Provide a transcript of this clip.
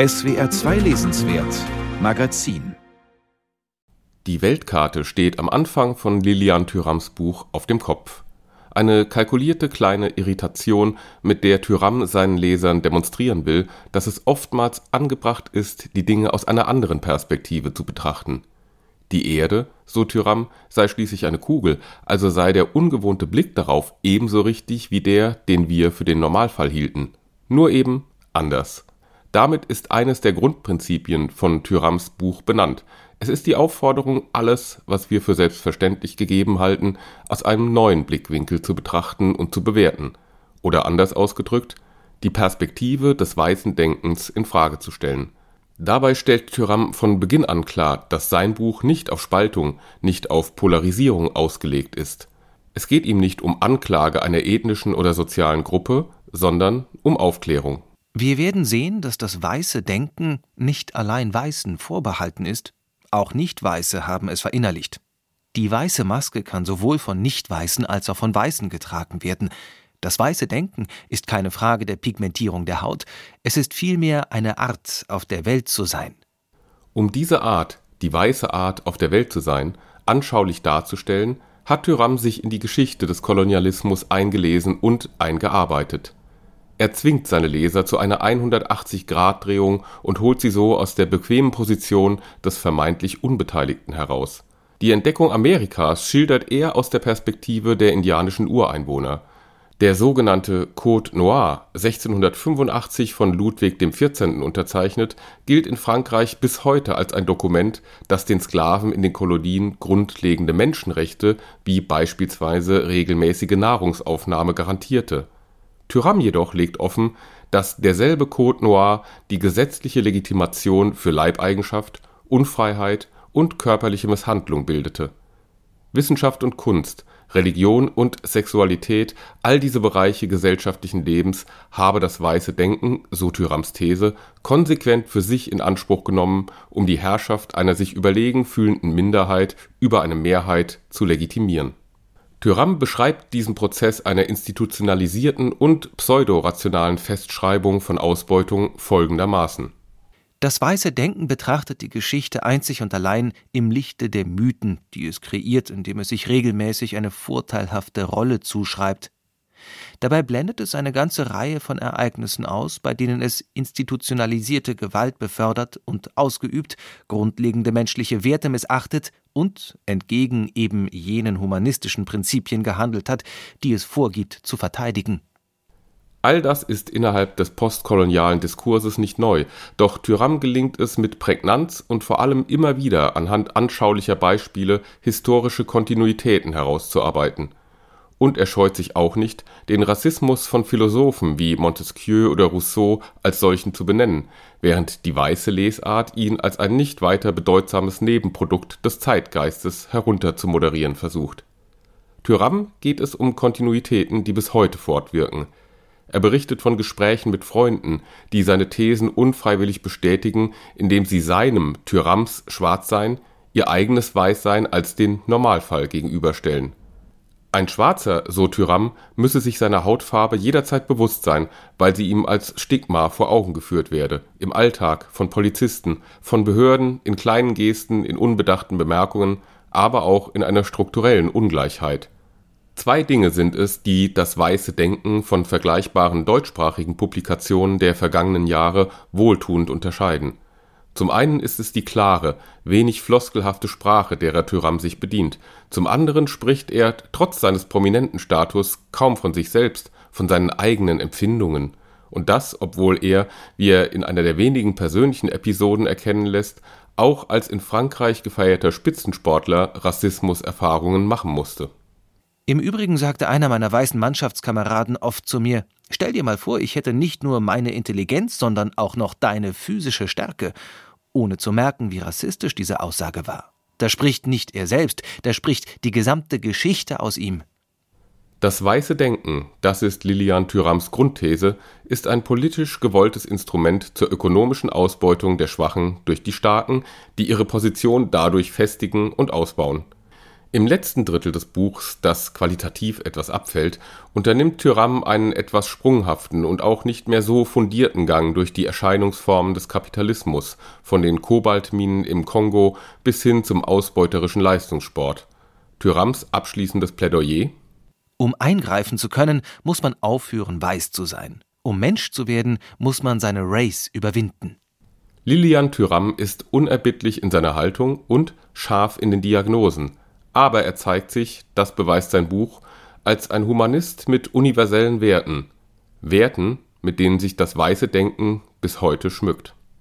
SWR 2 Lesenswert Magazin Die Weltkarte steht am Anfang von Lilian Thürams Buch auf dem Kopf. Eine kalkulierte kleine Irritation, mit der Thüram seinen Lesern demonstrieren will, dass es oftmals angebracht ist, die Dinge aus einer anderen Perspektive zu betrachten. Die Erde, so Thüram, sei schließlich eine Kugel, also sei der ungewohnte Blick darauf ebenso richtig wie der, den wir für den Normalfall hielten. Nur eben anders. Damit ist eines der Grundprinzipien von Thürams Buch benannt. Es ist die Aufforderung, alles, was wir für selbstverständlich gegeben halten, aus einem neuen Blickwinkel zu betrachten und zu bewerten. Oder anders ausgedrückt, die Perspektive des weißen Denkens in Frage zu stellen. Dabei stellt Thüram von Beginn an klar, dass sein Buch nicht auf Spaltung, nicht auf Polarisierung ausgelegt ist. Es geht ihm nicht um Anklage einer ethnischen oder sozialen Gruppe, sondern um Aufklärung. Wir werden sehen, dass das weiße Denken nicht allein Weißen vorbehalten ist, auch Nicht-Weiße haben es verinnerlicht. Die weiße Maske kann sowohl von Nicht-Weißen als auch von Weißen getragen werden. Das weiße Denken ist keine Frage der Pigmentierung der Haut, es ist vielmehr eine Art, auf der Welt zu sein. Um diese Art, die weiße Art, auf der Welt zu sein, anschaulich darzustellen, hat Thüram sich in die Geschichte des Kolonialismus eingelesen und eingearbeitet. Er zwingt seine Leser zu einer 180-Grad-Drehung und holt sie so aus der bequemen Position des vermeintlich Unbeteiligten heraus. Die Entdeckung Amerikas schildert er aus der Perspektive der indianischen Ureinwohner. Der sogenannte Code Noir, 1685 von Ludwig XIV. unterzeichnet, gilt in Frankreich bis heute als ein Dokument, das den Sklaven in den Kolonien grundlegende Menschenrechte wie beispielsweise regelmäßige Nahrungsaufnahme garantierte Thüram jedoch legt offen, dass derselbe Code Noir die gesetzliche Legitimation für Leibeigenschaft, Unfreiheit und körperliche Misshandlung bildete. Wissenschaft und Kunst, Religion und Sexualität, all diese Bereiche gesellschaftlichen Lebens habe das weiße Denken, so Thürams These, konsequent für sich in Anspruch genommen, um die Herrschaft einer sich überlegen fühlenden Minderheit über eine Mehrheit zu legitimieren Thüram beschreibt diesen Prozess einer institutionalisierten und pseudorationalen Festschreibung von Ausbeutung folgendermaßen: Das weiße Denken betrachtet die Geschichte einzig und allein im Lichte der Mythen, die es kreiert, indem es sich regelmäßig eine vorteilhafte Rolle zuschreibt Dabei blendet es eine ganze Reihe von Ereignissen aus, bei denen es institutionalisierte Gewalt befördert und ausgeübt, grundlegende menschliche Werte missachtet und entgegen eben jenen humanistischen Prinzipien gehandelt hat, die es vorgibt zu verteidigen. All das ist innerhalb des postkolonialen Diskurses nicht neu, doch Tyram gelingt es mit Prägnanz und vor allem immer wieder anhand anschaulicher Beispiele historische Kontinuitäten herauszuarbeiten und er scheut sich auch nicht, den Rassismus von Philosophen wie Montesquieu oder Rousseau als solchen zu benennen, während die weiße Lesart ihn als ein nicht weiter bedeutsames Nebenprodukt des Zeitgeistes herunterzumoderieren versucht. Thüram geht es um Kontinuitäten, die bis heute fortwirken. Er berichtet von Gesprächen mit Freunden, die seine Thesen unfreiwillig bestätigen, indem sie seinem Thürams Schwarzsein ihr eigenes Weißsein als den Normalfall gegenüberstellen ein Schwarzer, so Thüram, müsse sich seiner Hautfarbe jederzeit bewusst sein, weil sie ihm als Stigma vor Augen geführt werde, im Alltag, von Polizisten, von Behörden, in kleinen Gesten, in unbedachten Bemerkungen, aber auch in einer strukturellen Ungleichheit. Zwei Dinge sind es, die das weiße Denken von vergleichbaren deutschsprachigen Publikationen der vergangenen Jahre wohltuend unterscheiden zum einen ist es die klare, wenig floskelhafte Sprache, derer Thüram sich bedient, zum anderen spricht er trotz seines prominenten Status kaum von sich selbst, von seinen eigenen Empfindungen, und das, obwohl er, wie er in einer der wenigen persönlichen Episoden erkennen lässt, auch als in Frankreich gefeierter Spitzensportler Rassismuserfahrungen machen musste. Im Übrigen sagte einer meiner weißen Mannschaftskameraden oft zu mir Stell dir mal vor, ich hätte nicht nur meine Intelligenz, sondern auch noch deine physische Stärke ohne zu merken, wie rassistisch diese Aussage war. Da spricht nicht er selbst, da spricht die gesamte Geschichte aus ihm. Das weiße Denken, das ist Lilian Thürams Grundthese, ist ein politisch gewolltes Instrument zur ökonomischen Ausbeutung der Schwachen durch die Starken, die ihre Position dadurch festigen und ausbauen. Im letzten Drittel des Buchs, das qualitativ etwas abfällt, unternimmt Tyram einen etwas sprunghaften und auch nicht mehr so fundierten Gang durch die Erscheinungsformen des Kapitalismus, von den Kobaltminen im Kongo bis hin zum ausbeuterischen Leistungssport. Tyrams abschließendes Plädoyer Um eingreifen zu können, muss man aufhören, weiß zu sein. Um Mensch zu werden, muss man seine Race überwinden. Lilian Tyram ist unerbittlich in seiner Haltung und scharf in den Diagnosen – aber er zeigt sich, das beweist sein Buch, als ein Humanist mit universellen Werten, Werten, mit denen sich das weiße Denken bis heute schmückt